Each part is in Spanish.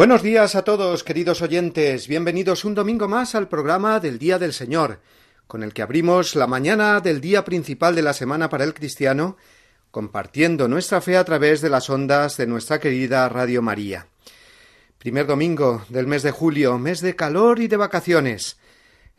Buenos días a todos, queridos oyentes. Bienvenidos un domingo más al programa del Día del Señor, con el que abrimos la mañana del día principal de la semana para el cristiano, compartiendo nuestra fe a través de las ondas de nuestra querida Radio María. Primer domingo del mes de julio, mes de calor y de vacaciones.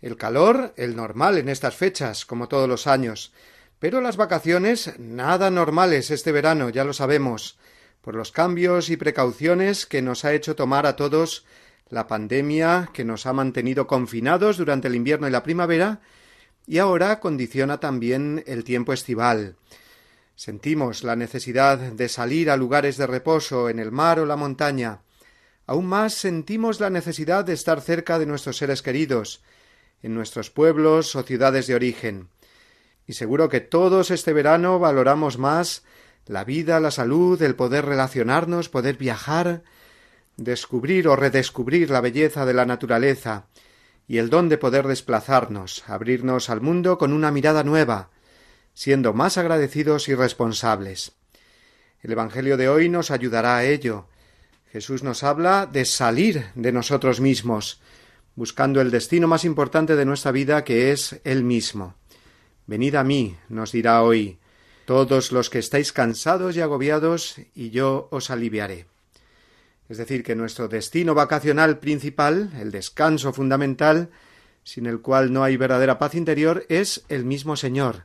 El calor, el normal en estas fechas, como todos los años. Pero las vacaciones, nada normales este verano, ya lo sabemos por los cambios y precauciones que nos ha hecho tomar a todos la pandemia que nos ha mantenido confinados durante el invierno y la primavera y ahora condiciona también el tiempo estival. Sentimos la necesidad de salir a lugares de reposo en el mar o la montaña. Aún más sentimos la necesidad de estar cerca de nuestros seres queridos, en nuestros pueblos o ciudades de origen. Y seguro que todos este verano valoramos más la vida, la salud, el poder relacionarnos, poder viajar, descubrir o redescubrir la belleza de la naturaleza y el don de poder desplazarnos, abrirnos al mundo con una mirada nueva, siendo más agradecidos y responsables. El Evangelio de hoy nos ayudará a ello. Jesús nos habla de salir de nosotros mismos, buscando el destino más importante de nuestra vida que es Él mismo. Venid a mí, nos dirá hoy, todos los que estáis cansados y agobiados, y yo os aliviaré. Es decir, que nuestro destino vacacional principal, el descanso fundamental, sin el cual no hay verdadera paz interior, es el mismo Señor.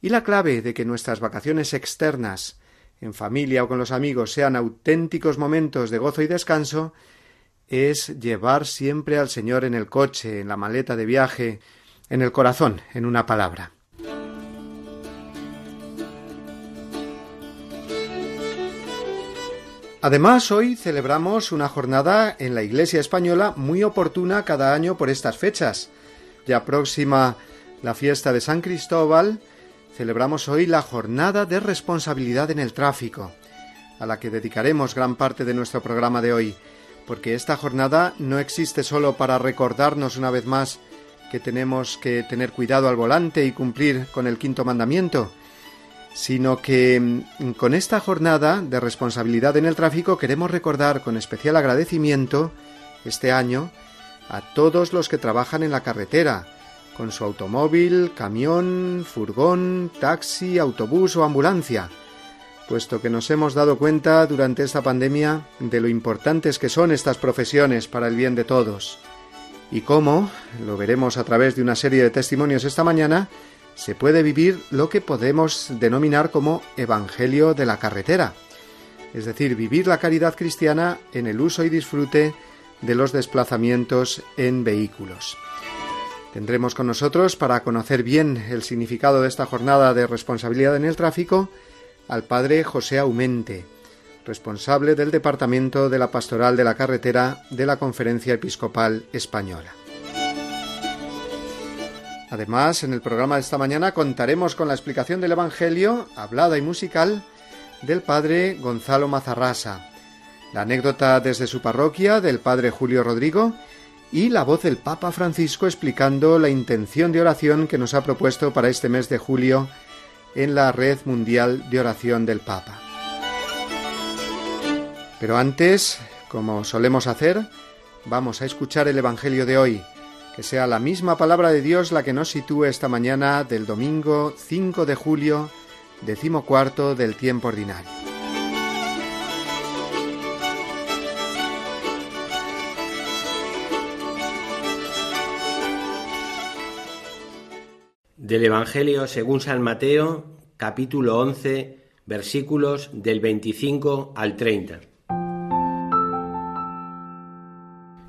Y la clave de que nuestras vacaciones externas, en familia o con los amigos, sean auténticos momentos de gozo y descanso, es llevar siempre al Señor en el coche, en la maleta de viaje, en el corazón, en una palabra. Además, hoy celebramos una jornada en la Iglesia española muy oportuna cada año por estas fechas. Ya próxima la fiesta de San Cristóbal, celebramos hoy la jornada de responsabilidad en el tráfico, a la que dedicaremos gran parte de nuestro programa de hoy, porque esta jornada no existe solo para recordarnos una vez más que tenemos que tener cuidado al volante y cumplir con el quinto mandamiento, sino que mm, con esta jornada de responsabilidad en el tráfico queremos recordar con especial agradecimiento este año a todos los que trabajan en la carretera, con su automóvil, camión, furgón, taxi, autobús o ambulancia, puesto que nos hemos dado cuenta durante esta pandemia de lo importantes que son estas profesiones para el bien de todos, y cómo, lo veremos a través de una serie de testimonios esta mañana, se puede vivir lo que podemos denominar como Evangelio de la carretera, es decir, vivir la caridad cristiana en el uso y disfrute de los desplazamientos en vehículos. Tendremos con nosotros, para conocer bien el significado de esta jornada de responsabilidad en el tráfico, al padre José Aumente, responsable del Departamento de la Pastoral de la Carretera de la Conferencia Episcopal Española. Además, en el programa de esta mañana contaremos con la explicación del Evangelio, hablada y musical, del padre Gonzalo Mazarrasa, la anécdota desde su parroquia del padre Julio Rodrigo y la voz del Papa Francisco explicando la intención de oración que nos ha propuesto para este mes de julio en la Red Mundial de Oración del Papa. Pero antes, como solemos hacer, vamos a escuchar el Evangelio de hoy, que sea la misma palabra de Dios la que nos sitúe esta mañana del domingo 5 de julio, decimocuarto del tiempo ordinario. Del Evangelio según San Mateo, capítulo 11, versículos del 25 al 30.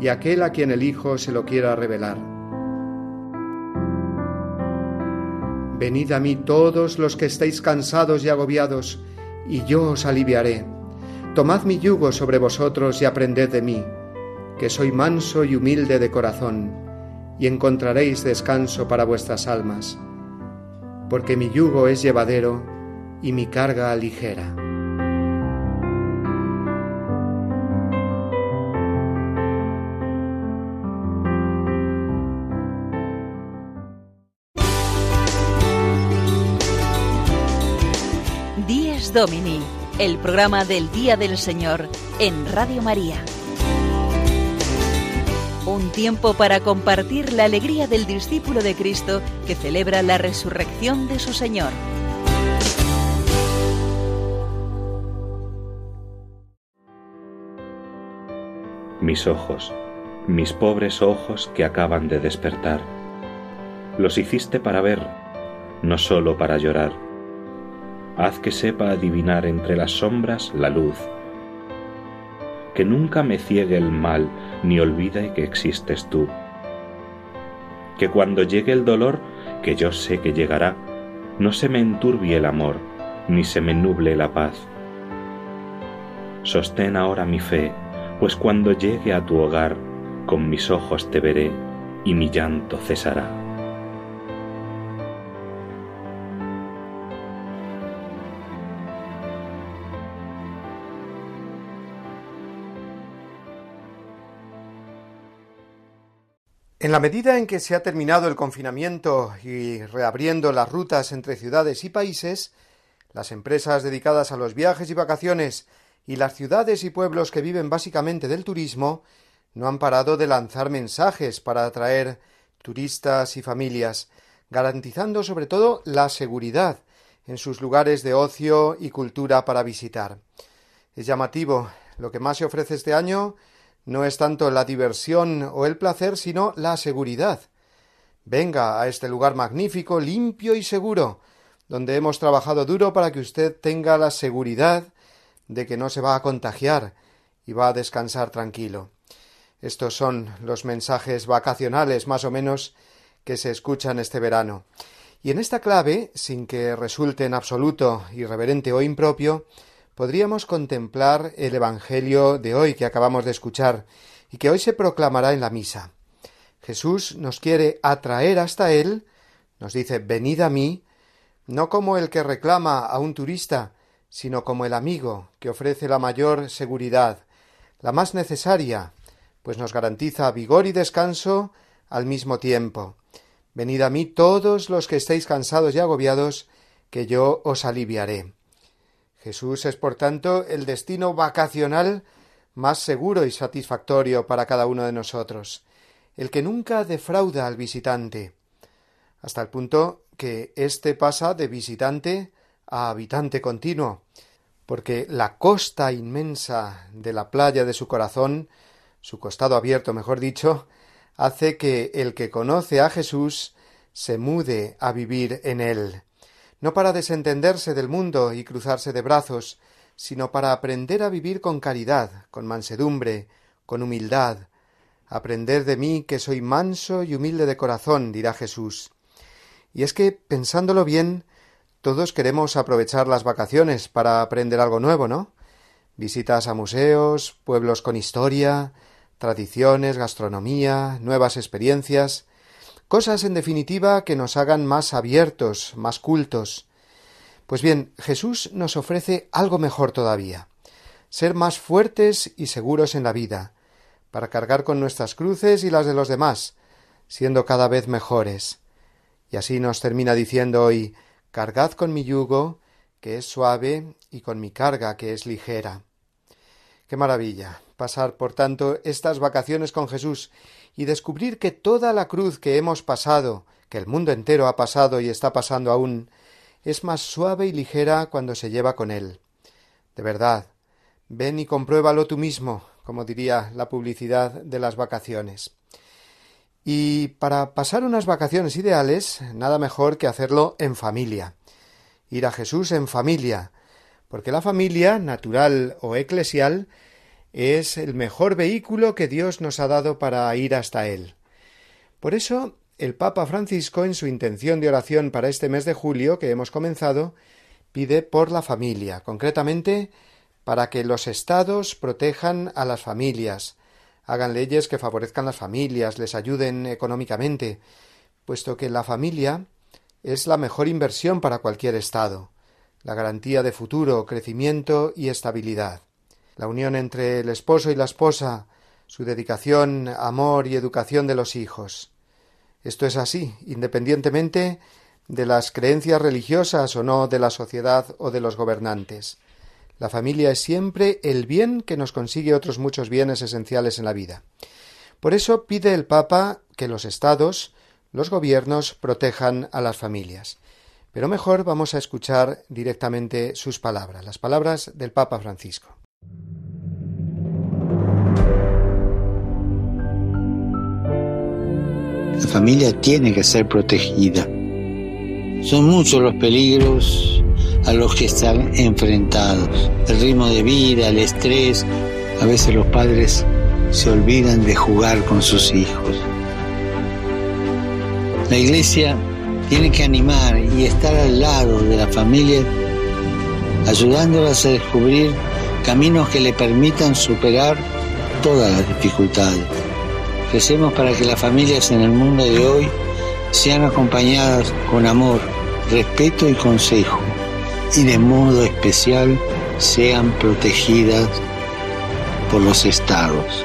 y aquel a quien el Hijo se lo quiera revelar. Venid a mí todos los que estéis cansados y agobiados, y yo os aliviaré. Tomad mi yugo sobre vosotros y aprended de mí, que soy manso y humilde de corazón, y encontraréis descanso para vuestras almas, porque mi yugo es llevadero y mi carga ligera. Domini, el programa del Día del Señor en Radio María. Un tiempo para compartir la alegría del discípulo de Cristo que celebra la resurrección de su Señor. Mis ojos, mis pobres ojos que acaban de despertar, los hiciste para ver, no solo para llorar haz que sepa adivinar entre las sombras la luz, que nunca me ciegue el mal ni olvide que existes tú, que cuando llegue el dolor, que yo sé que llegará, no se me enturbie el amor, ni se me nuble la paz. Sostén ahora mi fe, pues cuando llegue a tu hogar, con mis ojos te veré y mi llanto cesará. En la medida en que se ha terminado el confinamiento y reabriendo las rutas entre ciudades y países, las empresas dedicadas a los viajes y vacaciones y las ciudades y pueblos que viven básicamente del turismo no han parado de lanzar mensajes para atraer turistas y familias, garantizando sobre todo la seguridad en sus lugares de ocio y cultura para visitar. Es llamativo lo que más se ofrece este año no es tanto la diversión o el placer, sino la seguridad. Venga a este lugar magnífico, limpio y seguro, donde hemos trabajado duro para que usted tenga la seguridad de que no se va a contagiar y va a descansar tranquilo. Estos son los mensajes vacacionales más o menos que se escuchan este verano. Y en esta clave, sin que resulte en absoluto irreverente o impropio, podríamos contemplar el Evangelio de hoy que acabamos de escuchar y que hoy se proclamará en la misa. Jesús nos quiere atraer hasta Él, nos dice venid a mí, no como el que reclama a un turista, sino como el amigo que ofrece la mayor seguridad, la más necesaria, pues nos garantiza vigor y descanso al mismo tiempo. Venid a mí todos los que estéis cansados y agobiados, que yo os aliviaré. Jesús es, por tanto, el destino vacacional más seguro y satisfactorio para cada uno de nosotros, el que nunca defrauda al visitante, hasta el punto que éste pasa de visitante a habitante continuo, porque la costa inmensa de la playa de su corazón, su costado abierto, mejor dicho, hace que el que conoce a Jesús se mude a vivir en él, no para desentenderse del mundo y cruzarse de brazos, sino para aprender a vivir con caridad, con mansedumbre, con humildad. Aprender de mí que soy manso y humilde de corazón, dirá Jesús. Y es que, pensándolo bien, todos queremos aprovechar las vacaciones para aprender algo nuevo, ¿no? Visitas a museos, pueblos con historia, tradiciones, gastronomía, nuevas experiencias cosas en definitiva que nos hagan más abiertos, más cultos. Pues bien, Jesús nos ofrece algo mejor todavía ser más fuertes y seguros en la vida, para cargar con nuestras cruces y las de los demás, siendo cada vez mejores. Y así nos termina diciendo hoy Cargad con mi yugo, que es suave, y con mi carga, que es ligera. Qué maravilla pasar, por tanto, estas vacaciones con Jesús y descubrir que toda la cruz que hemos pasado, que el mundo entero ha pasado y está pasando aún, es más suave y ligera cuando se lleva con él. De verdad, ven y compruébalo tú mismo, como diría la publicidad de las vacaciones. Y para pasar unas vacaciones ideales, nada mejor que hacerlo en familia. Ir a Jesús en familia, porque la familia, natural o eclesial, es el mejor vehículo que Dios nos ha dado para ir hasta Él. Por eso, el Papa Francisco, en su intención de oración para este mes de julio que hemos comenzado, pide por la familia, concretamente para que los estados protejan a las familias, hagan leyes que favorezcan las familias, les ayuden económicamente, puesto que la familia es la mejor inversión para cualquier Estado, la garantía de futuro, crecimiento y estabilidad. La unión entre el esposo y la esposa, su dedicación, amor y educación de los hijos. Esto es así, independientemente de las creencias religiosas o no de la sociedad o de los gobernantes. La familia es siempre el bien que nos consigue otros muchos bienes esenciales en la vida. Por eso pide el Papa que los estados, los gobiernos protejan a las familias. Pero mejor vamos a escuchar directamente sus palabras, las palabras del Papa Francisco. La familia tiene que ser protegida. Son muchos los peligros a los que están enfrentados. El ritmo de vida, el estrés. A veces los padres se olvidan de jugar con sus hijos. La iglesia tiene que animar y estar al lado de la familia, ayudándolas a descubrir caminos que le permitan superar todas las dificultades. Crecemos para que las familias en el mundo de hoy sean acompañadas con amor, respeto y consejo y de modo especial sean protegidas por los estados.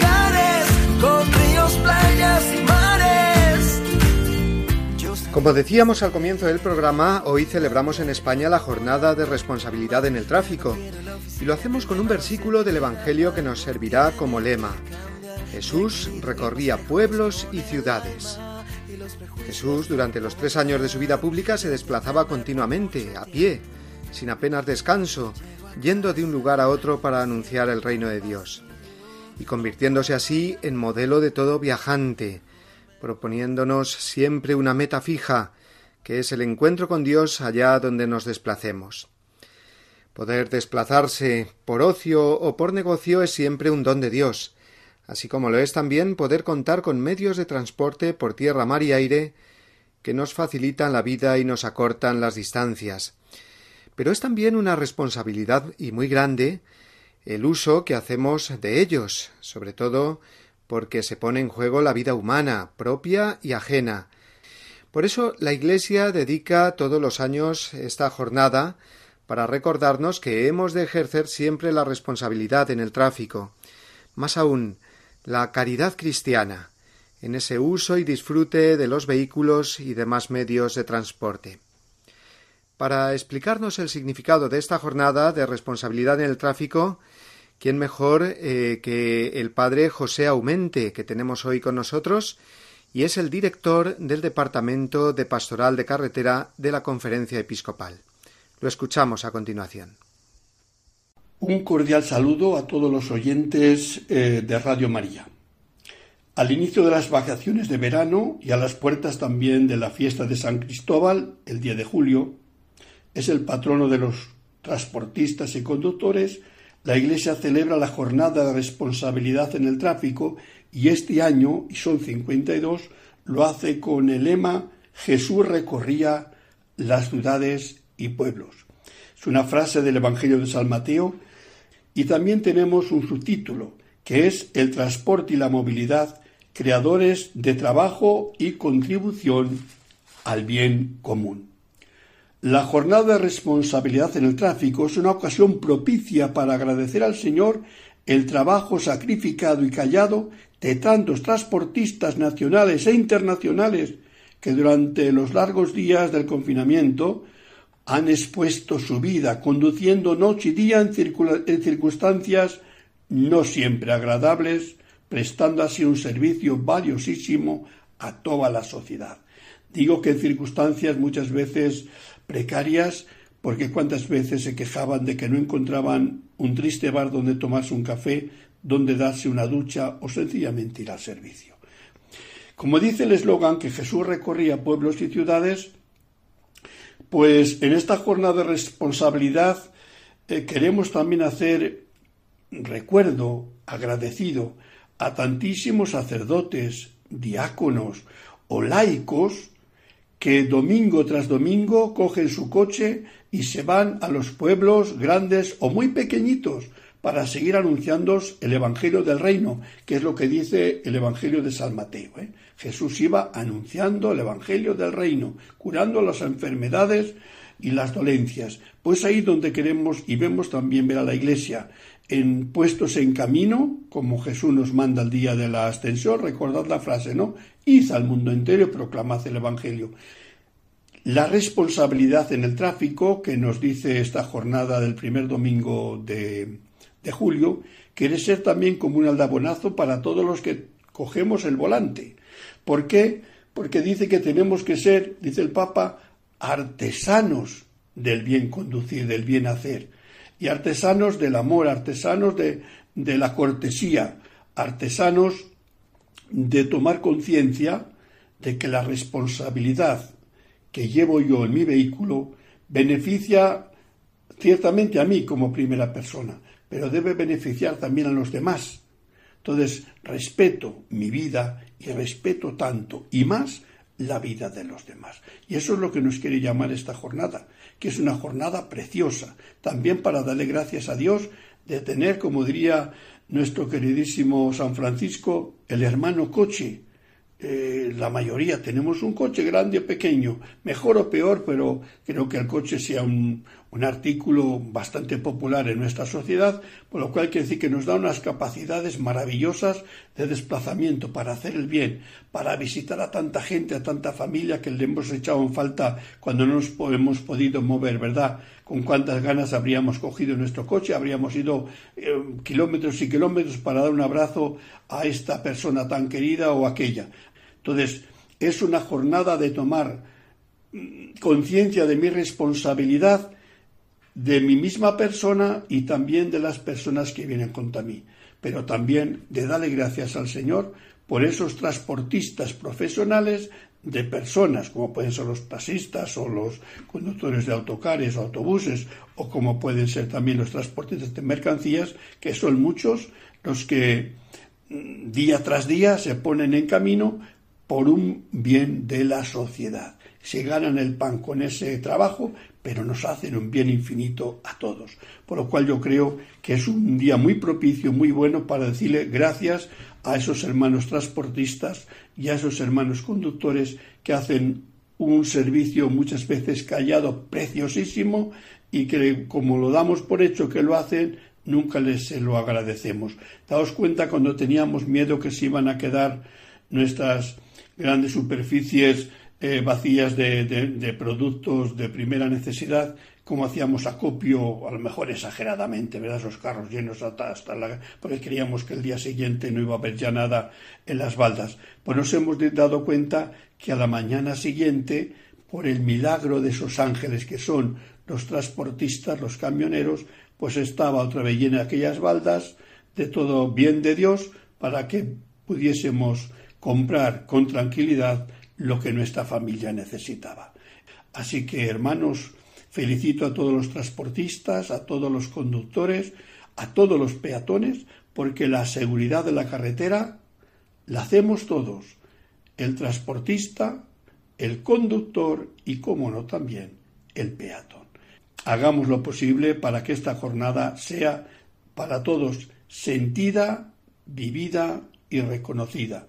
Como decíamos al comienzo del programa, hoy celebramos en España la jornada de responsabilidad en el tráfico y lo hacemos con un versículo del Evangelio que nos servirá como lema. Jesús recorría pueblos y ciudades. Jesús durante los tres años de su vida pública se desplazaba continuamente, a pie, sin apenas descanso, yendo de un lugar a otro para anunciar el reino de Dios, y convirtiéndose así en modelo de todo viajante, proponiéndonos siempre una meta fija, que es el encuentro con Dios allá donde nos desplacemos. Poder desplazarse por ocio o por negocio es siempre un don de Dios, así como lo es también poder contar con medios de transporte por tierra, mar y aire que nos facilitan la vida y nos acortan las distancias, pero es también una responsabilidad y muy grande el uso que hacemos de ellos, sobre todo porque se pone en juego la vida humana, propia y ajena. Por eso la Iglesia dedica todos los años esta jornada para recordarnos que hemos de ejercer siempre la responsabilidad en el tráfico, más aún la caridad cristiana, en ese uso y disfrute de los vehículos y demás medios de transporte. Para explicarnos el significado de esta jornada de responsabilidad en el tráfico, ¿quién mejor eh, que el padre José Aumente, que tenemos hoy con nosotros y es el director del Departamento de Pastoral de Carretera de la Conferencia Episcopal. Lo escuchamos a continuación. Un cordial saludo a todos los oyentes eh, de Radio María. Al inicio de las vacaciones de verano y a las puertas también de la fiesta de San Cristóbal, el día de julio, es el patrono de los transportistas y conductores, la Iglesia celebra la jornada de responsabilidad en el tráfico y este año, y son 52, lo hace con el lema Jesús recorría las ciudades y pueblos. Es una frase del Evangelio de San Mateo y también tenemos un subtítulo que es El transporte y la movilidad, creadores de trabajo y contribución al bien común. La jornada de responsabilidad en el tráfico es una ocasión propicia para agradecer al Señor el trabajo sacrificado y callado de tantos transportistas nacionales e internacionales que durante los largos días del confinamiento han expuesto su vida conduciendo noche y día en, circunstancias no siempre agradables, prestando así un servicio valiosísimo a toda la sociedad. Digo que en circunstancias muchas veces precarias, porque cuántas veces se quejaban de que no encontraban un triste bar donde tomarse un café, donde darse una ducha o sencillamente ir al servicio. Como dice el eslogan que Jesús recorría pueblos y ciudades, pues en esta jornada de responsabilidad eh, queremos también hacer recuerdo agradecido a tantísimos sacerdotes, diáconos o laicos que domingo tras domingo cogen su coche y se van a los pueblos grandes o muy pequeñitos para seguir anunciando el Evangelio del Reino, que es lo que dice el Evangelio de San Mateo. ¿eh? Jesús iba anunciando el Evangelio del Reino, curando las enfermedades y las dolencias. Pues ahí donde queremos y vemos también ver a la Iglesia en puestos en camino, como Jesús nos manda el día de la ascensión, recordad la frase, ¿no? Id al mundo entero proclamad el Evangelio. La responsabilidad en el tráfico, que nos dice esta jornada del primer domingo de, de julio, quiere ser también como un aldabonazo para todos los que cogemos el volante. ¿Por qué? Porque dice que tenemos que ser, dice el Papa, artesanos del bien conducir, del bien hacer, y artesanos del amor, artesanos de, de la cortesía, artesanos de tomar conciencia de que la responsabilidad que llevo yo en mi vehículo beneficia ciertamente a mí como primera persona, pero debe beneficiar también a los demás. Entonces, respeto mi vida y respeto tanto y más la vida de los demás. Y eso es lo que nos quiere llamar esta jornada, que es una jornada preciosa, también para darle gracias a Dios de tener, como diría nuestro queridísimo San Francisco, el hermano coche, eh, la mayoría tenemos un coche grande o pequeño, mejor o peor, pero creo que el coche sea un, un artículo bastante popular en nuestra sociedad, por lo cual quiere decir que nos da unas capacidades maravillosas de desplazamiento para hacer el bien, para visitar a tanta gente, a tanta familia que le hemos echado en falta cuando no nos hemos podido mover, ¿verdad? Con cuántas ganas habríamos cogido nuestro coche, habríamos ido eh, kilómetros y kilómetros para dar un abrazo a esta persona tan querida o aquella. Entonces, es una jornada de tomar mm, conciencia de mi responsabilidad, de mi misma persona y también de las personas que vienen contra mí, pero también de darle gracias al Señor por esos transportistas profesionales de personas, como pueden ser los taxistas o los conductores de autocares o autobuses, o como pueden ser también los transportistas de mercancías, que son muchos los que mm, día tras día se ponen en camino por un bien de la sociedad. Se ganan el pan con ese trabajo, pero nos hacen un bien infinito a todos. Por lo cual yo creo que es un día muy propicio, muy bueno para decirle gracias a esos hermanos transportistas y a esos hermanos conductores que hacen un servicio muchas veces callado, preciosísimo, y que como lo damos por hecho que lo hacen, nunca les se lo agradecemos. Daos cuenta cuando teníamos miedo que se iban a quedar nuestras grandes superficies eh, vacías de, productos de primera necesidad, como hacíamos acopio, a lo mejor exageradamente, ¿verdad? Esos carros llenos hasta, hasta la... porque creíamos que el día siguiente no iba a haber ya nada en las baldas. Pues nos hemos dado cuenta que a la mañana siguiente, por el milagro de esos ángeles que son los transportistas, los camioneros, pues estaba otra vez llena aquellas baldas de todo bien de Dios para que pudiésemos comprar con tranquilidad lo que nuestra familia necesitaba. Así que, hermanos, felicito a todos los transportistas, a todos los conductores, a todos los peatones, porque la seguridad de la carretera la hacemos todos, el transportista, el conductor y, como no, también el peatón. Hagamos lo posible para que esta jornada sea para todos sentida, vivida y reconocida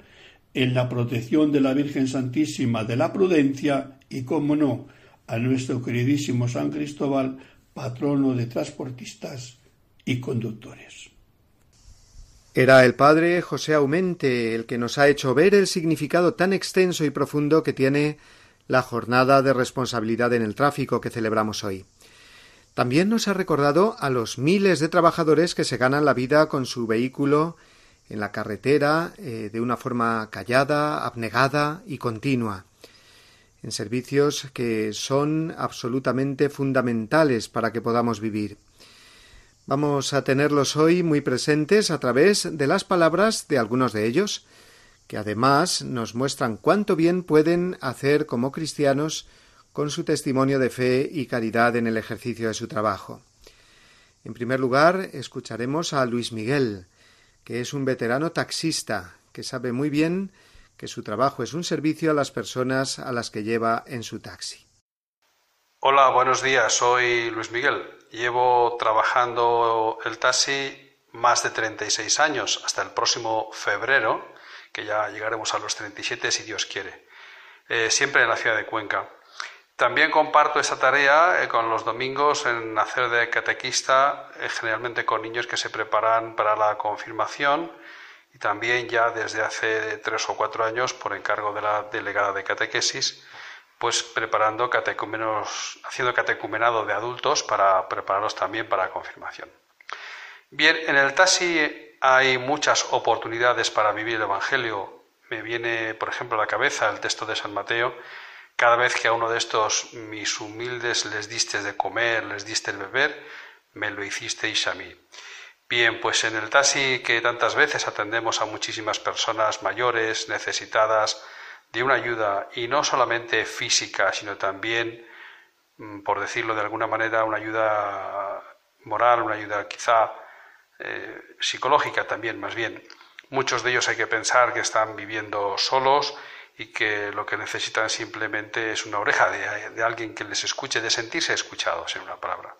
en la protección de la Virgen Santísima de la Prudencia y, como no, a nuestro queridísimo San Cristóbal, patrono de transportistas y conductores. Era el padre José Aumente el que nos ha hecho ver el significado tan extenso y profundo que tiene la jornada de responsabilidad en el tráfico que celebramos hoy. También nos ha recordado a los miles de trabajadores que se ganan la vida con su vehículo en la carretera eh, de una forma callada, abnegada y continua, en servicios que son absolutamente fundamentales para que podamos vivir. Vamos a tenerlos hoy muy presentes a través de las palabras de algunos de ellos, que además nos muestran cuánto bien pueden hacer como cristianos con su testimonio de fe y caridad en el ejercicio de su trabajo. En primer lugar, escucharemos a Luis Miguel, que es un veterano taxista, que sabe muy bien que su trabajo es un servicio a las personas a las que lleva en su taxi. Hola, buenos días, soy Luis Miguel. Llevo trabajando el taxi más de 36 años, hasta el próximo febrero, que ya llegaremos a los 37 si Dios quiere, eh, siempre en la ciudad de Cuenca. También comparto esa tarea eh, con los domingos en hacer de catequista, eh, generalmente con niños que se preparan para la confirmación y también ya desde hace tres o cuatro años por encargo de la delegada de catequesis, pues preparando catecumenos, haciendo catecumenado de adultos para prepararlos también para la confirmación. Bien, en el taxi hay muchas oportunidades para vivir el Evangelio. Me viene, por ejemplo, a la cabeza el texto de San Mateo cada vez que a uno de estos mis humildes les diste de comer, les diste de beber, me lo hicisteis a mí. Bien, pues en el taxi que tantas veces atendemos a muchísimas personas mayores, necesitadas de una ayuda, y no solamente física, sino también, mm, por decirlo de alguna manera, una ayuda moral, una ayuda quizá eh, psicológica también, más bien. Muchos de ellos hay que pensar que están viviendo solos, y que lo que necesitan simplemente es una oreja de, alguien que les escuche, de sentirse escuchados en una palabra.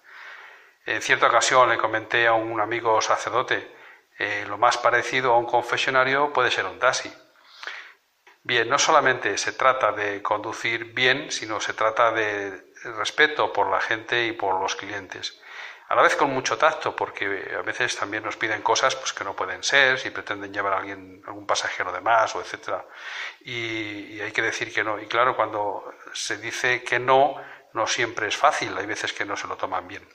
En cierta ocasión le comenté a un amigo sacerdote, eh, lo más parecido a un confesionario puede ser un taxi. Bien, no solamente se trata de conducir bien, sino se trata de respeto por la gente y por los clientes a la vez con mucho tacto, porque a veces también nos piden cosas pues, que no pueden ser, si pretenden llevar a alguien, algún pasajero de más, o etcétera. Y, hay que decir que no. Y claro, cuando se dice que no, no siempre es fácil, hay veces que no se lo toman bien.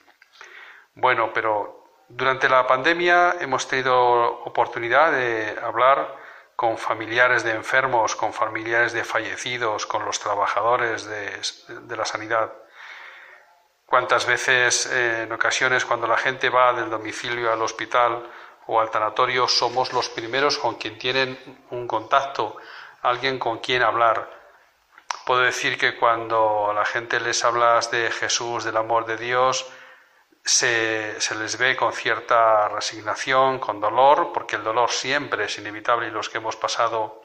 Bueno, pero durante la pandemia hemos tenido oportunidad de hablar con familiares de enfermos, con familiares de fallecidos, con los trabajadores de la sanidad cuántas veces eh, en ocasiones cuando la gente va del domicilio al hospital o al tanatorio somos los primeros con quien tienen un contacto, alguien con quien hablar. Puedo decir que cuando a la gente les hablas de Jesús, del amor de Dios, se, se, les ve con cierta resignación, con dolor, porque el dolor siempre es inevitable y los que hemos pasado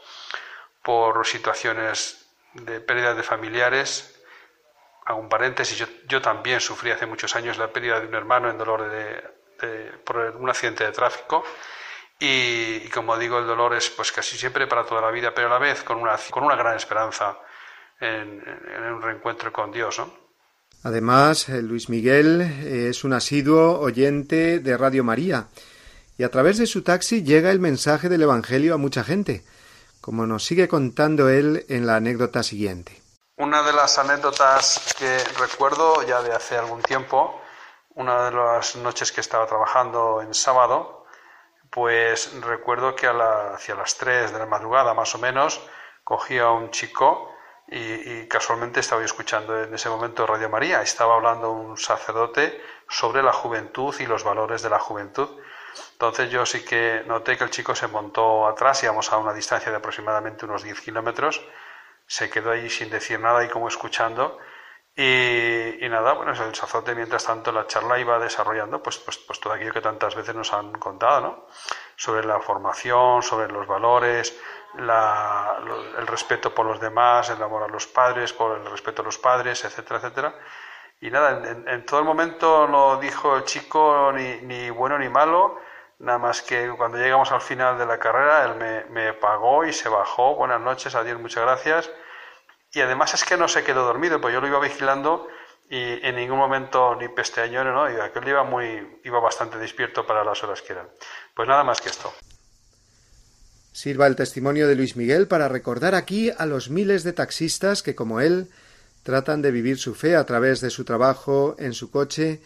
por situaciones de pérdida de familiares, hago un paréntesis, yo, también sufrí hace muchos años la pérdida de un hermano en dolor de, por un accidente de tráfico y, como digo, el dolor es pues casi siempre para toda la vida, pero a la vez con una, con una gran esperanza en, un reencuentro con Dios. Además, eh, Luis Miguel es un asiduo oyente de Radio María y a través de su taxi llega el mensaje del Evangelio a mucha gente, como nos sigue contando él en la anécdota siguiente. Una de las anécdotas que recuerdo ya de hace algún tiempo, una de las noches que estaba trabajando en sábado, pues recuerdo que hacia las 3 de la madrugada más o menos cogí a un chico y, casualmente estaba escuchando en ese momento Radio María. Estaba hablando un sacerdote sobre la juventud y los valores de la juventud. Entonces yo sí que noté que el chico se montó atrás, íbamos a una distancia de aproximadamente unos 10 kilómetros, se quedó ahí sin decir nada y como escuchando. Y, nada, bueno, el sacerdote mientras tanto la charla iba desarrollando pues, pues, pues todo aquello que tantas veces nos han contado, ¿no? Sobre la formación, sobre los valores, el respeto por los demás, el amor a los padres, por el respeto a los padres, etcétera, etcétera. Y nada, en, todo el momento no dijo el chico ni, ni, bueno ni malo, nada más que cuando llegamos al final de la carrera, él me, pagó y se bajó. Buenas noches, adiós, muchas gracias. Y además es que no se quedó dormido, pues yo lo iba vigilando y en ningún momento ni pesteño, ¿no? Y aquel iba muy, iba bastante despierto para las horas que eran. Pues nada más que esto. Sirva el testimonio de Luis Miguel para recordar aquí a los miles de taxistas que, como él, tratan de vivir su fe a través de su trabajo en su coche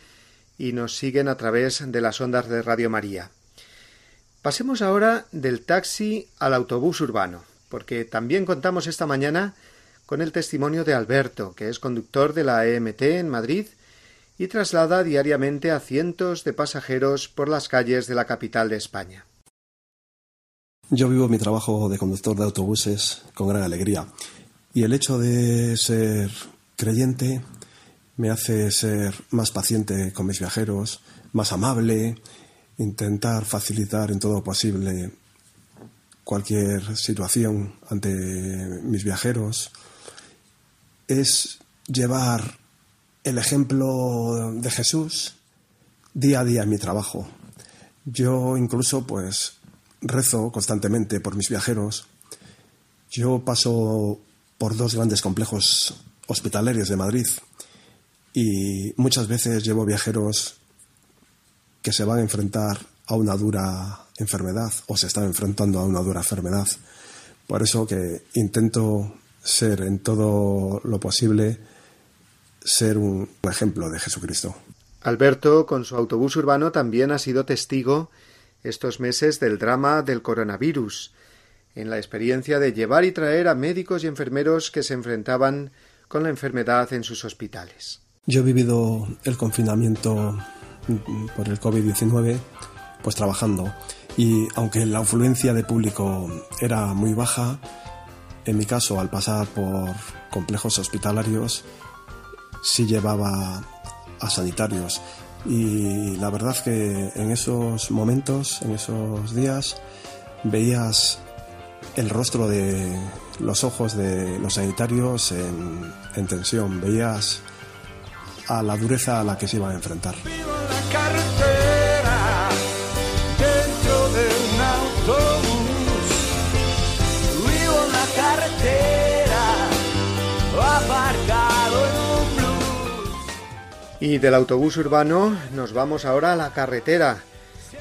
y nos siguen a través de las ondas de Radio María. Pasemos ahora del taxi al autobús urbano, porque también contamos esta mañana con el testimonio de Alberto, que es conductor de la EMT en Madrid y traslada diariamente a cientos de pasajeros por las calles de la capital de España. Yo vivo mi trabajo de conductor de autobuses con gran alegría y el hecho de ser creyente me hace ser más paciente con mis viajeros, más amable, intentar facilitar en todo posible cualquier situación ante mis viajeros. Es llevar el ejemplo de Jesús día a día en mi trabajo. Yo incluso pues rezo constantemente por mis viajeros. Yo paso por dos grandes complejos hospitalarios de Madrid y muchas veces llevo viajeros que se van a enfrentar a una dura enfermedad o se están enfrentando a una dura enfermedad. Por eso que intento ser en todo lo posible ser un ejemplo de Jesucristo. Alberto, con su autobús urbano, también ha sido testigo estos meses del drama del coronavirus, en la experiencia de llevar y traer a médicos y enfermeros que se enfrentaban con la enfermedad en sus hospitales. Yo he vivido el confinamiento por el COVID-19 pues trabajando. Y aunque la afluencia de público era muy baja, en mi caso al pasar por complejos hospitalarios sí llevaba a sanitarios. Y la verdad que en esos momentos, en esos días, veías el rostro de los ojos de los sanitarios en, tensión, veías a la dureza a la que se iban a enfrentar. Y del autobús urbano nos vamos ahora a la carretera,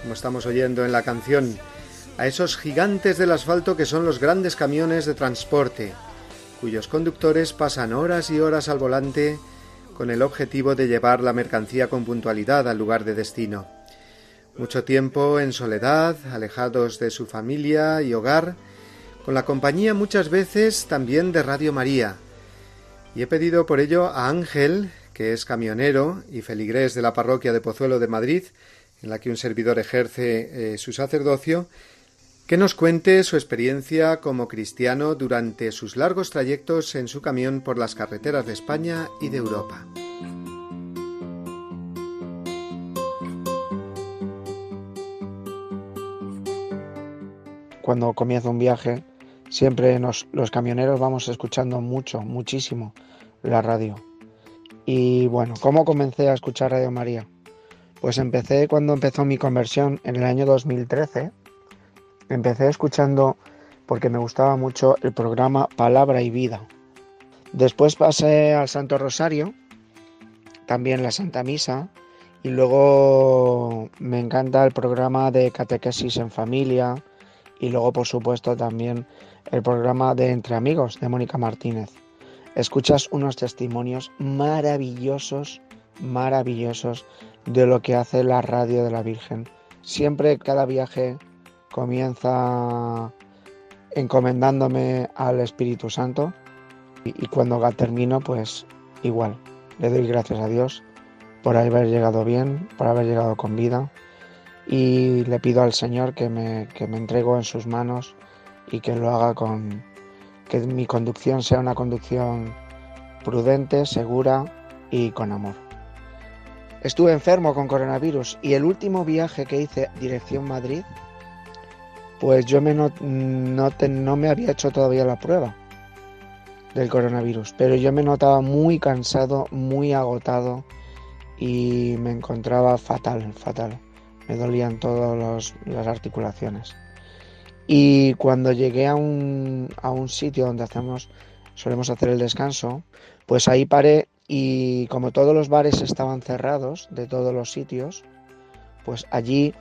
como estamos oyendo en la canción, a esos gigantes del asfalto que son los grandes camiones de transporte, cuyos conductores pasan horas y horas al volante con el objetivo de llevar la mercancía con puntualidad al lugar de destino. Mucho tiempo en soledad, alejados de su familia y hogar, con la compañía muchas veces también de Radio María. Y he pedido por ello a Ángel, que es camionero y feligrés de la parroquia de Pozuelo de Madrid, en la que un servidor ejerce eh, su sacerdocio, que nos cuente su experiencia como cristiano durante sus largos trayectos en su camión por las carreteras de España y de Europa. Cuando comienza un viaje, siempre los camioneros vamos escuchando mucho, muchísimo la radio. Y bueno, ¿cómo comencé a escuchar Radio María? Pues empecé cuando empezó mi conversión en el año 2013. Empecé escuchando porque me gustaba mucho el programa Palabra y Vida. Después pasé al Santo Rosario, también la Santa Misa, y luego me encanta el programa de Catequesis en Familia, y luego por supuesto también el programa de Entre Amigos de Mónica Martínez. escuchas unos testimonios maravillosos, maravillosos de lo que hace la radio de la Virgen. Siempre cada viaje comienza encomendándome al Espíritu Santo y, cuando termino pues igual le doy gracias a Dios por haber llegado bien, por haber llegado con vida y le pido al Señor que me, que me entrego en sus manos y que lo haga con que mi conducción sea una conducción prudente, segura y con amor. Estuve enfermo con coronavirus y el último viaje que hice dirección Madrid, pues yo me no, no me había hecho todavía la prueba del coronavirus, pero yo me notaba muy cansado, muy agotado y me encontraba fatal, fatal. Me dolían todas las articulaciones. Y cuando llegué a un, a un sitio donde hacemos, solemos hacer el descanso, pues ahí paré y como todos los bares estaban cerrados de todos los sitios, pues allí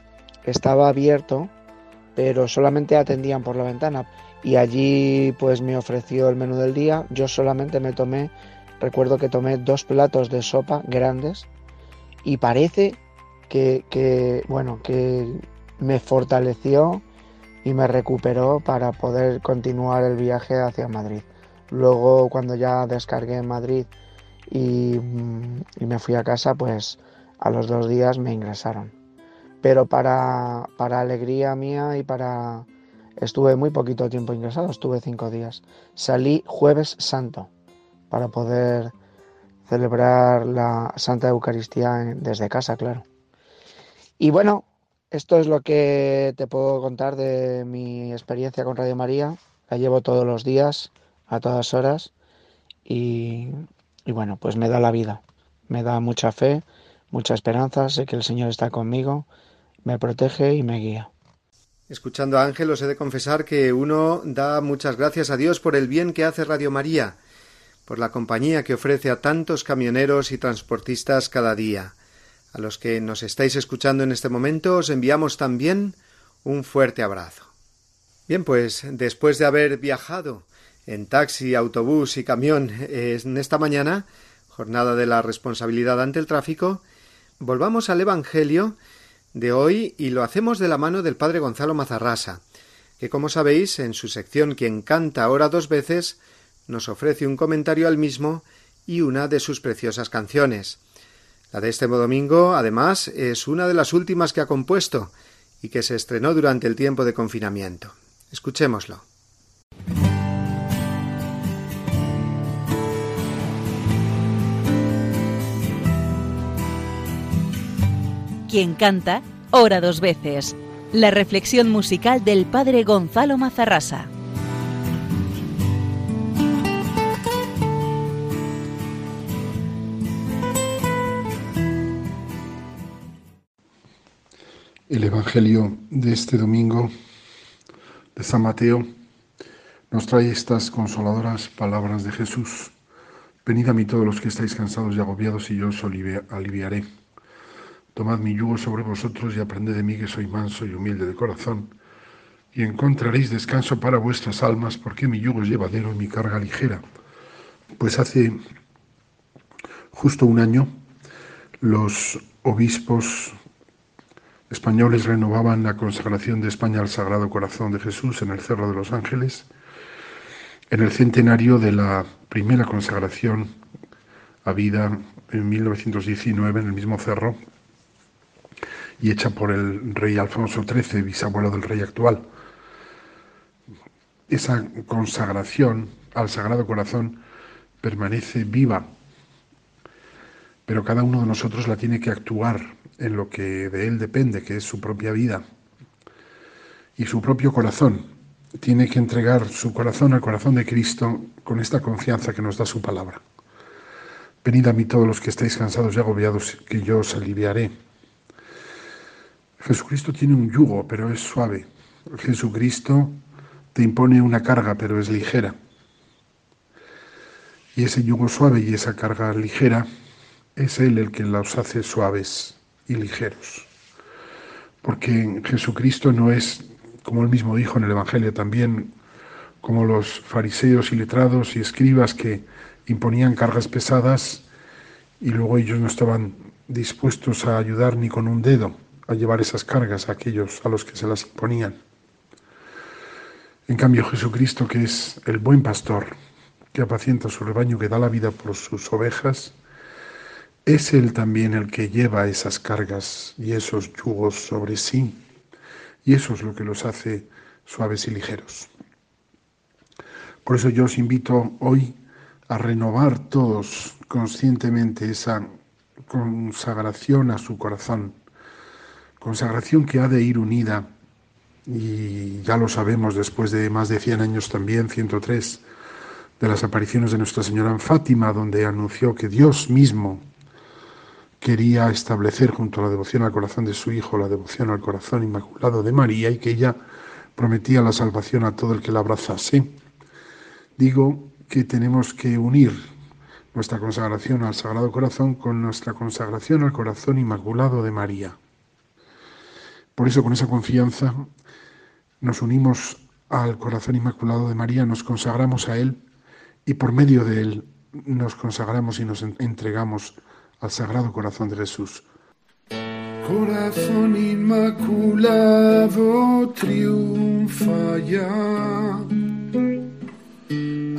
estaba abierto, pero solamente atendían por la ventana. Y allí pues me ofreció el menú del día. Yo solamente me tomé, recuerdo que tomé dos platos de sopa grandes y parece que, bueno, que me fortaleció y me recuperó para poder continuar el viaje hacia Madrid. Luego cuando ya descargué en Madrid y, mm, y, me fui a casa, pues a los dos días me ingresaron. Pero para, para alegría mía y para... Estuve muy poquito tiempo ingresado, estuve cinco días. Salí jueves santo para poder celebrar la Santa Eucaristía desde casa, claro. Y bueno, esto es lo que te puedo contar de mi experiencia con Radio María. La llevo todos los días, a todas horas, y, y bueno, pues me da la vida, me da mucha fe, mucha esperanza, sé que el Señor está conmigo, me protege y me guía. Escuchando a Ángel, os he de confesar que uno da muchas gracias a Dios por el bien que hace Radio María, por la compañía que ofrece a tantos camioneros y transportistas cada día. A los que nos estáis escuchando en este momento os enviamos también un fuerte abrazo. Bien, pues después de haber viajado en taxi, autobús y camión en esta mañana, jornada de la responsabilidad ante el tráfico, volvamos al Evangelio de hoy y lo hacemos de la mano del padre Gonzalo Mazarrasa, que como sabéis, en su sección Quien canta ahora dos veces, nos ofrece un comentario al mismo y una de sus preciosas canciones. La de este domingo, además, es una de las últimas que ha compuesto y que se estrenó durante el tiempo de confinamiento. Escuchémoslo. Quien canta, ora dos veces. La reflexión musical del padre Gonzalo Mazarrasa. El Evangelio de este domingo de San Mateo nos trae estas consoladoras palabras de Jesús. Venid a mí todos los que estáis cansados y agobiados y yo os aliviaré. Tomad mi yugo sobre vosotros y aprended de mí que soy manso y humilde de corazón, y encontraréis descanso para vuestras almas, porque mi yugo es llevadero y mi carga ligera. Pues hace justo un año los obispos españoles renovaban la consagración de España al Sagrado Corazón de Jesús en el Cerro de los Ángeles, en el centenario de la primera consagración habida en 1919 en el mismo cerro, y hecha por el rey Alfonso XIII, bisabuelo del rey actual. Esa consagración al Sagrado Corazón permanece viva, pero cada uno de nosotros la tiene que actuar en lo que de él depende, que es su propia vida y su propio corazón. Tiene que entregar su corazón al corazón de Cristo con esta confianza que nos da su palabra. Venid a mí todos los que estáis cansados y agobiados, que yo os aliviaré. Jesucristo tiene un yugo, pero es suave. Jesucristo te impone una carga, pero es ligera. Y ese yugo suave y esa carga ligera es Él el que los hace suaves y ligeros. Porque Jesucristo no es, como él mismo dijo en el Evangelio también, como los fariseos y letrados y escribas que imponían cargas pesadas y luego ellos no estaban dispuestos a ayudar ni con un dedo a llevar esas cargas a aquellos a los que se las imponían. En cambio, Jesucristo, que es el buen pastor, que apacienta su rebaño, que da la vida por sus ovejas, es Él también el que lleva esas cargas y esos yugos sobre sí, y eso es lo que los hace suaves y ligeros. Por eso yo os invito hoy a renovar todos conscientemente esa consagración a su corazón, consagración que ha de ir unida, y ya lo sabemos después de más de 100 años también, 103, de las apariciones de Nuestra Señora en Fátima, donde anunció que Dios mismo quería establecer junto a la devoción al corazón de su Hijo la devoción al corazón inmaculado de María y que ella prometía la salvación a todo el que la abrazase. Digo que tenemos que unir nuestra consagración al Sagrado Corazón con nuestra consagración al corazón inmaculado de María. Por eso con esa confianza nos unimos al corazón inmaculado de María, nos consagramos a Él y por medio de Él nos consagramos y nos entregamos al Sagrado Corazón de Jesús. Corazón inmaculado triunfa ya.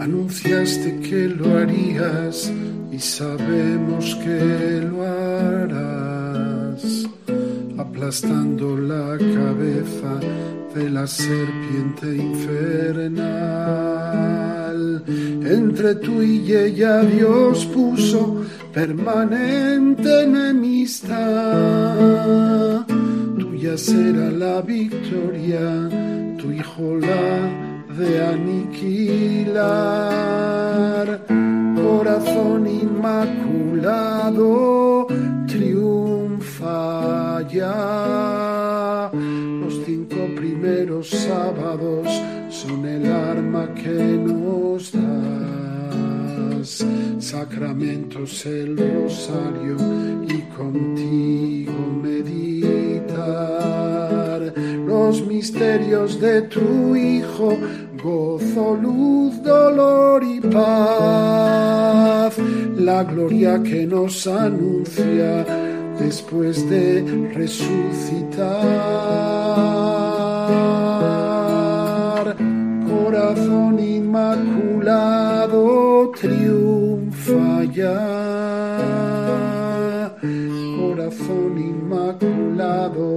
Anunciaste que lo harías y sabemos que lo harás, aplastando la cabeza de la serpiente infernal. Entre tú y ella Dios puso permanente enemistad. Tuya será la victoria, tu hijo la de aniquilar. Corazón inmaculado, triunfa ya primeros sábados son el arma que nos das. Sacramentos el rosario y contigo meditar los misterios de tu Hijo, gozo, luz, dolor y paz. La gloria que nos anuncia después de resucitar. Corazón inmaculado triunfa ya. Corazón inmaculado,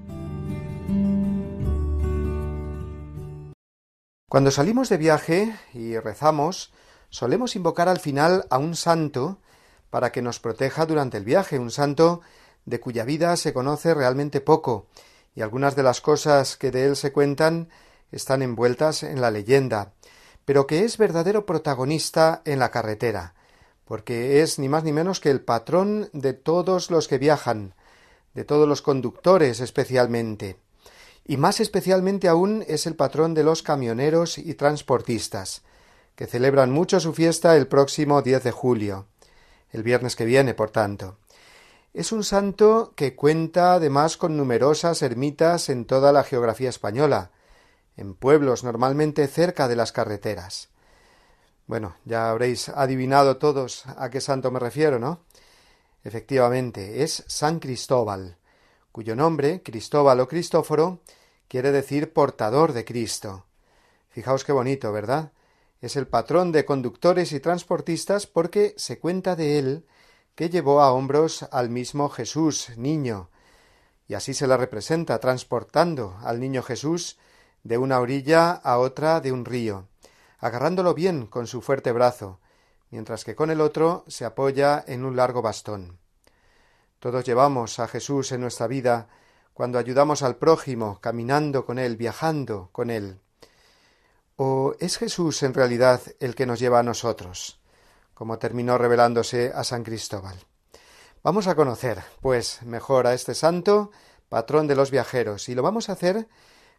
Cuando salimos de viaje y rezamos, solemos invocar al final a un santo para que nos proteja durante el viaje, un santo de cuya vida se conoce realmente poco, y algunas de las cosas que de él se cuentan están envueltas en la leyenda, pero que es verdadero protagonista en la carretera, porque es ni más ni menos que el patrón de todos los que viajan, de todos los conductores especialmente y más especialmente aún es el patrón de los camioneros y transportistas, que celebran mucho su fiesta el próximo 10 de julio, el viernes que viene, por tanto. Es un santo que cuenta además con numerosas ermitas en toda la geografía española, en pueblos normalmente cerca de las carreteras. Bueno, ya habréis adivinado todos a qué santo me refiero, ¿no? Efectivamente, es San Cristóbal, cuyo nombre, Cristóbal o Cristóforo, quiere decir portador de Cristo. Fijaos qué bonito, ¿verdad? Es el patrón de conductores y transportistas porque se cuenta de él que llevó a hombros al mismo Jesús, niño, y así se la representa transportando al niño Jesús de una orilla a otra de un río, agarrándolo bien con su fuerte brazo, mientras que con el otro se apoya en un largo bastón. Todos llevamos a Jesús en nuestra vida cuando ayudamos al prójimo, caminando con él, viajando con él. ¿O es Jesús en realidad el que nos lleva a nosotros? como terminó revelándose a San Cristóbal. Vamos a conocer, pues, mejor a este santo, patrón de los viajeros, y lo vamos a hacer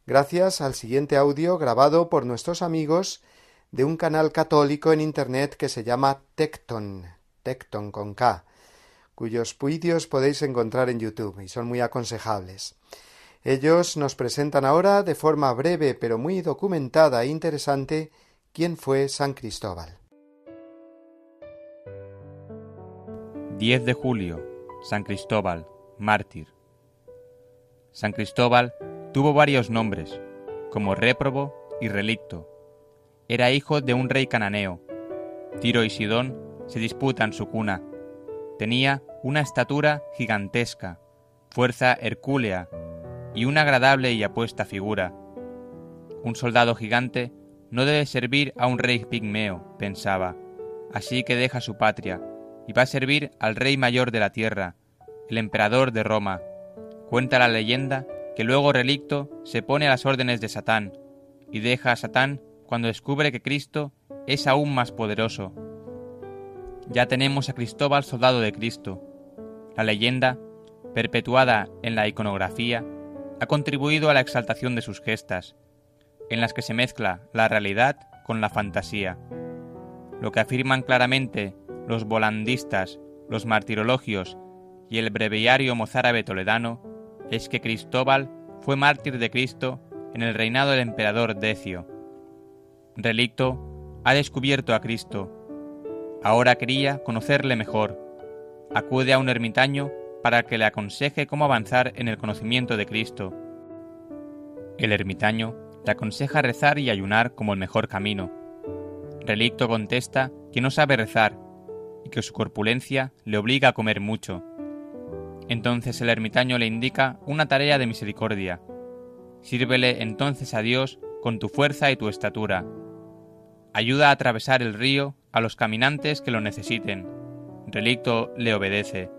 gracias al siguiente audio grabado por nuestros amigos de un canal católico en Internet que se llama Tecton, Tecton con K, cuyos vídeos podéis encontrar en YouTube y son muy aconsejables. Ellos nos presentan ahora, de forma breve pero muy documentada e interesante, quién fue San Cristóbal. 10 de julio, San Cristóbal, mártir. San Cristóbal tuvo varios nombres, como réprobo y relicto. Era hijo de un rey cananeo. Tiro y Sidón se disputan su cuna. Tenía una estatura gigantesca, fuerza hercúlea y una agradable y apuesta figura. Un soldado gigante no debe servir a un rey pigmeo, pensaba, así que deja su patria y va a servir al rey mayor de la tierra, el emperador de Roma. Cuenta la leyenda que luego Relicto se pone a las órdenes de Satán y deja a Satán cuando descubre que Cristo es aún más poderoso. Ya tenemos a Cristóbal soldado de Cristo. La leyenda, perpetuada en la iconografía, ha contribuido a la exaltación de sus gestas, en las que se mezcla la realidad con la fantasía. Lo que afirman claramente los volandistas, los martirologios y el breviario mozárabe toledano es que Cristóbal fue mártir de Cristo en el reinado del emperador Decio. Relicto ha descubierto a Cristo. Ahora quería conocerle mejor. Acude a un ermitaño para que le aconseje cómo avanzar en el conocimiento de Cristo. El ermitaño le aconseja rezar y ayunar como el mejor camino. Relicto contesta que no sabe rezar y que su corpulencia le obliga a comer mucho. Entonces el ermitaño le indica una tarea de misericordia. Sírvele entonces a Dios con tu fuerza y tu estatura. Ayuda a atravesar el río a los caminantes que lo necesiten. Relicto le obedece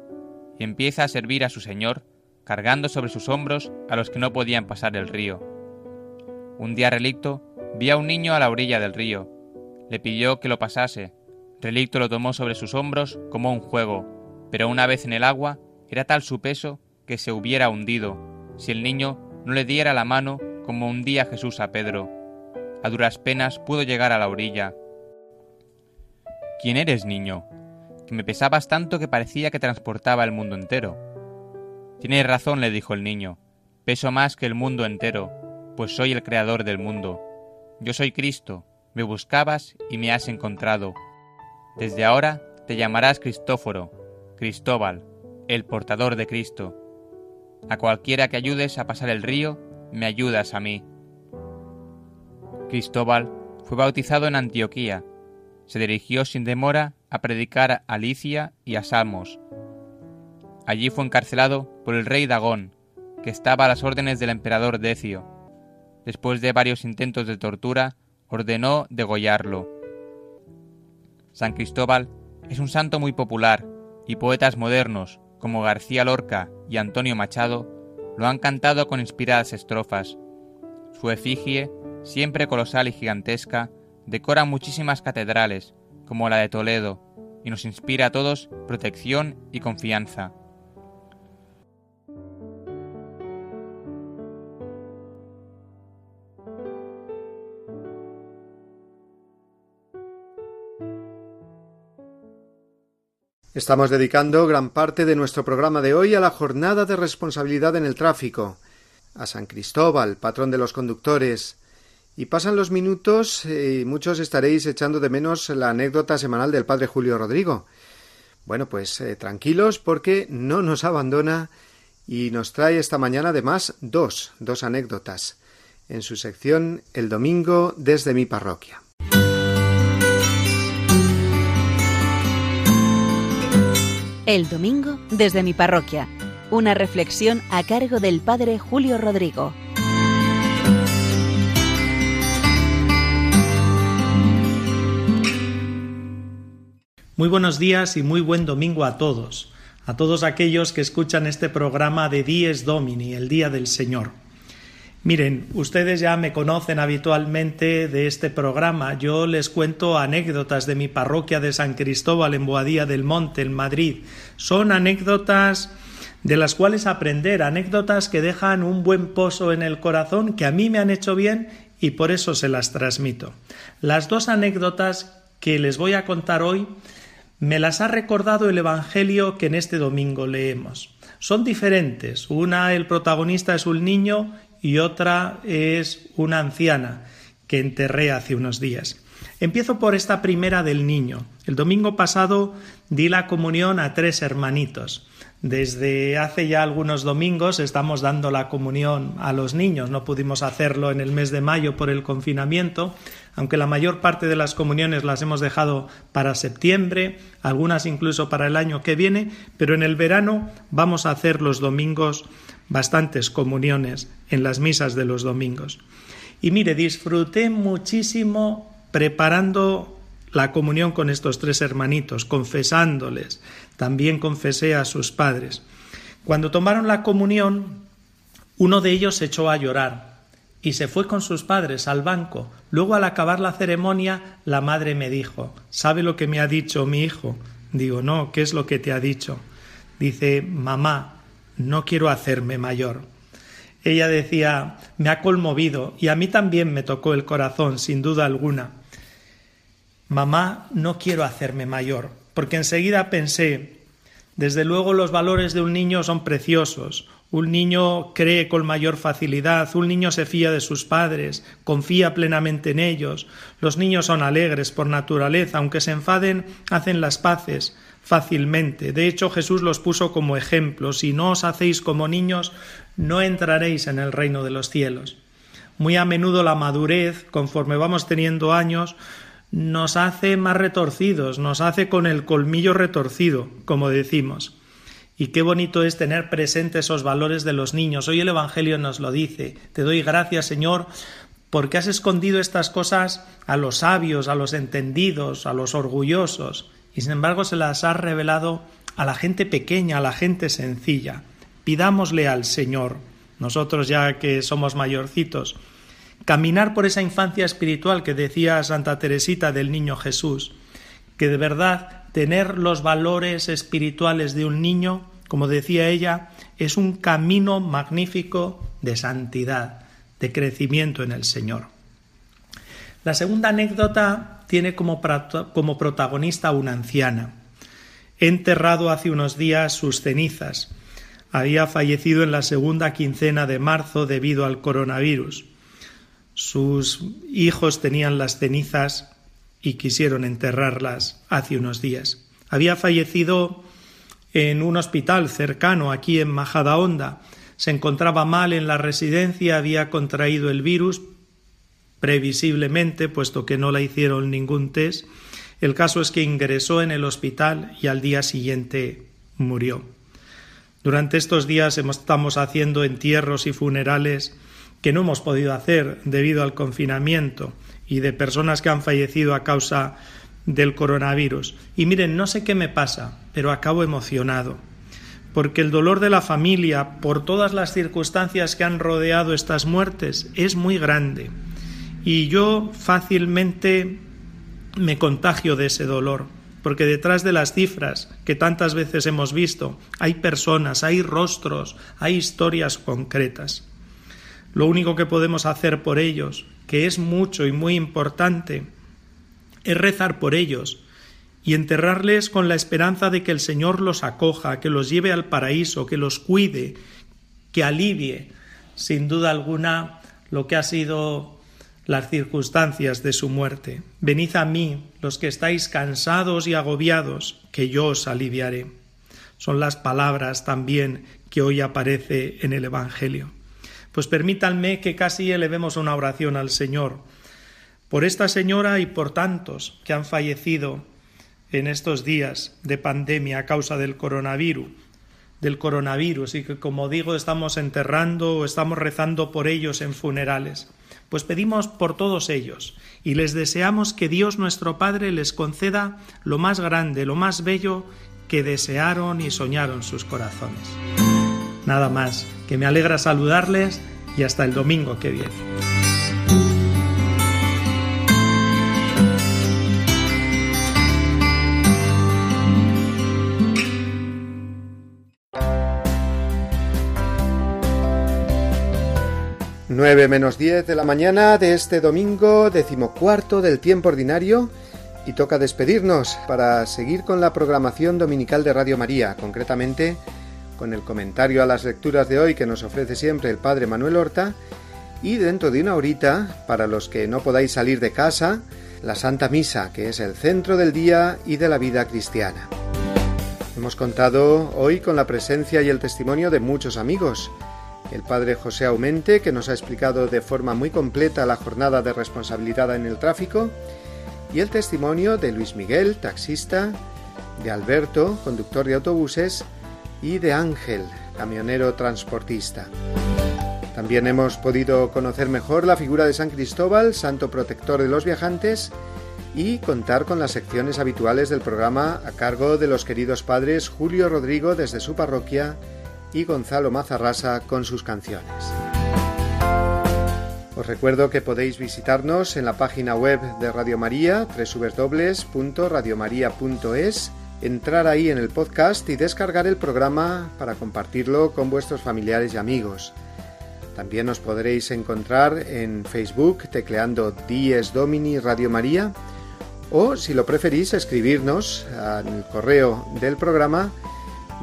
y empieza a servir a su Señor, cargando sobre sus hombros a los que no podían pasar el río. Un día Relicto vio a un niño a la orilla del río. Le pidió que lo pasase, Relicto lo tomó sobre sus hombros como un juego, pero una vez en el agua era tal su peso que se hubiera hundido, si el niño no le diera la mano como un día Jesús a Pedro. A duras penas pudo llegar a la orilla. ¿Quién eres, niño? Me pesabas tanto que parecía que transportaba el mundo entero. Tienes razón, le dijo el niño. Peso más que el mundo entero, pues soy el creador del mundo. Yo soy Cristo, me buscabas y me has encontrado desde ahora te llamarás Cristóforo, Cristóbal, el portador de Cristo. A cualquiera que ayudes a pasar el río, me ayudas a mí. Cristóbal fue bautizado en Antioquía. Se dirigió sin demora a predicar a Licia y a Samos. Allí fue encarcelado por el rey Dagón, que estaba a las órdenes del emperador Decio. Después de varios intentos de tortura, ordenó degollarlo. San Cristóbal es un santo muy popular y poetas modernos como García Lorca y Antonio Machado lo han cantado con inspiradas estrofas. Su efigie, siempre colosal y gigantesca, decora muchísimas catedrales, como la de Toledo, y nos inspira a todos protección y confianza. Estamos dedicando gran parte de nuestro programa de hoy a la jornada de responsabilidad en el tráfico, a San Cristóbal, patrón de los conductores. Y pasan los minutos eh, y muchos estaréis echando de menos la anécdota semanal del padre Julio Rodrigo. Bueno, pues eh, tranquilos porque no nos abandona y nos trae esta mañana además dos, dos anécdotas. en su sección El Domingo desde mi parroquia. El Domingo desde mi parroquia, una reflexión a cargo del Padre Julio Rodrigo. Muy buenos días y muy buen domingo a todos, a todos aquellos que escuchan este programa de Dies Domini, el Día del Señor. Miren, ustedes ya me conocen habitualmente de este programa. Yo les cuento anécdotas de mi parroquia de San Cristóbal en Boadía del Monte, en Madrid. Son anécdotas de las cuales aprender, anécdotas que dejan un buen pozo en el corazón, que a mí me han hecho bien y por eso se las transmito. Las dos anécdotas que les voy a contar hoy me las ha recordado el Evangelio que en este domingo leemos. Son diferentes. Una, el protagonista es un niño y otra es una anciana que enterré hace unos días. Empiezo por esta primera del niño. El domingo pasado di la comunión a tres hermanitos. Desde hace ya algunos domingos estamos dando la comunión a los niños. No pudimos hacerlo en el mes de mayo por el confinamiento, aunque la mayor parte de las comuniones las hemos dejado para septiembre, algunas incluso para el año que viene, pero en el verano vamos a hacer los domingos bastantes comuniones en las misas de los domingos. Y mire, disfruté muchísimo preparando la comunión con estos tres hermanitos, confesándoles. También confesé a sus padres. Cuando tomaron la comunión, uno de ellos se echó a llorar y se fue con sus padres al banco. Luego, al acabar la ceremonia, la madre me dijo ¿Sabe lo que me ha dicho mi hijo? Digo, no, ¿qué es lo que te ha dicho? Dice, mamá, no quiero hacerme mayor. Ella decía, me ha conmovido y a mí también me tocó el corazón, sin duda alguna. Mamá, no quiero hacerme mayor, porque enseguida pensé, desde luego los valores de un niño son preciosos. Un niño cree con mayor facilidad, un niño se fía de sus padres, confía plenamente en ellos. Los niños son alegres por naturaleza, aunque se enfaden, hacen las paces fácilmente. De hecho, Jesús los puso como ejemplo. Si no os hacéis como niños, no entraréis en el reino de los cielos. Muy a menudo la madurez, conforme vamos teniendo años, nos hace más retorcidos, nos hace con el colmillo retorcido, como decimos. Y qué bonito es tener presentes esos valores de los niños. Hoy el Evangelio nos lo dice. Te doy gracias, Señor, porque has escondido estas cosas a los sabios, a los entendidos, a los orgullosos, y sin embargo se las has revelado a la gente pequeña, a la gente sencilla. Pidámosle al Señor, nosotros ya que somos mayorcitos, caminar por esa infancia espiritual que decía Santa Teresita del Niño Jesús, que de verdad tener los valores espirituales de un niño, como decía ella, es un camino magnífico de santidad, de crecimiento en el Señor. La segunda anécdota tiene como, como protagonista una anciana. He enterrado hace unos días sus cenizas. Había fallecido en la segunda quincena de marzo debido al coronavirus. Sus hijos tenían las cenizas y quisieron enterrarlas hace unos días. Había fallecido en un hospital cercano aquí en Majadahonda. Se encontraba mal en la residencia, había contraído el virus previsiblemente, puesto que no la hicieron ningún test. El caso es que ingresó en el hospital y al día siguiente murió. Durante estos días estamos haciendo entierros y funerales que no hemos podido hacer debido al confinamiento y de personas que han fallecido a causa del coronavirus. Y miren, no sé qué me pasa, pero acabo emocionado, porque el dolor de la familia por todas las circunstancias que han rodeado estas muertes es muy grande. Y yo fácilmente me contagio de ese dolor, porque detrás de las cifras que tantas veces hemos visto hay personas, hay rostros, hay historias concretas. Lo único que podemos hacer por ellos, que es mucho y muy importante, es rezar por ellos y enterrarles con la esperanza de que el Señor los acoja, que los lleve al paraíso, que los cuide, que alivie, sin duda alguna, lo que ha sido las circunstancias de su muerte. Venid a mí, los que estáis cansados y agobiados, que yo os aliviaré. Son las palabras también que hoy aparece en el Evangelio. Pues permítanme que casi elevemos una oración al Señor por esta señora y por tantos que han fallecido en estos días de pandemia a causa del coronavirus, del coronavirus y que como digo estamos enterrando o estamos rezando por ellos en funerales. Pues pedimos por todos ellos y les deseamos que Dios nuestro Padre les conceda lo más grande, lo más bello que desearon y soñaron sus corazones. Nada más, que me alegra saludarles y hasta el domingo que viene. Nueve menos diez de la mañana de este domingo decimocuarto del tiempo ordinario y toca despedirnos para seguir con la programación dominical de Radio María, concretamente con el comentario a las lecturas de hoy que nos ofrece siempre el Padre Manuel Horta y dentro de una horita, para los que no podáis salir de casa, la Santa Misa, que es el centro del día y de la vida cristiana. Hemos contado hoy con la presencia y el testimonio de muchos amigos, el padre José Aumente, que nos ha explicado de forma muy completa la jornada de responsabilidad en el tráfico, y el testimonio de Luis Miguel, taxista, de Alberto, conductor de autobuses, y de Ángel, camionero transportista. También hemos podido conocer mejor la figura de San Cristóbal, santo protector de los viajantes, y contar con las secciones habituales del programa a cargo de los queridos padres Julio Rodrigo desde su parroquia y Gonzalo Mazarrasa con sus canciones. Os recuerdo que podéis visitarnos en la página web de Radio María, www.radiomaria.es, entrar ahí en el podcast y descargar el programa para compartirlo con vuestros familiares y amigos. También os podréis encontrar en Facebook tecleando Dies Domini Radio María o si lo preferís escribirnos el correo del programa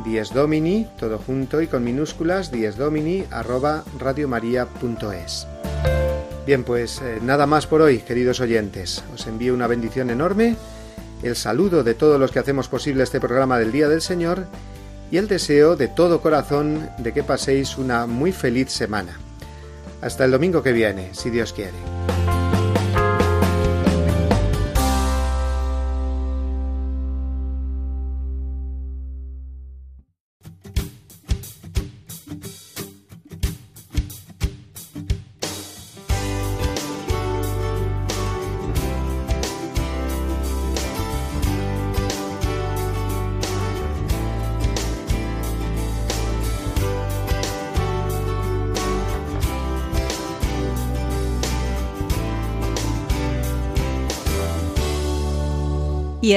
Dies Domini, todo junto y con minúsculas, diesdomini arroba radiomaria.es. Bien, pues eh, nada más por hoy, queridos oyentes. Os envío una bendición enorme, el saludo de todos los que hacemos posible este programa del Día del Señor y el deseo de todo corazón de que paséis una muy feliz semana. Hasta el domingo que viene, si Dios quiere.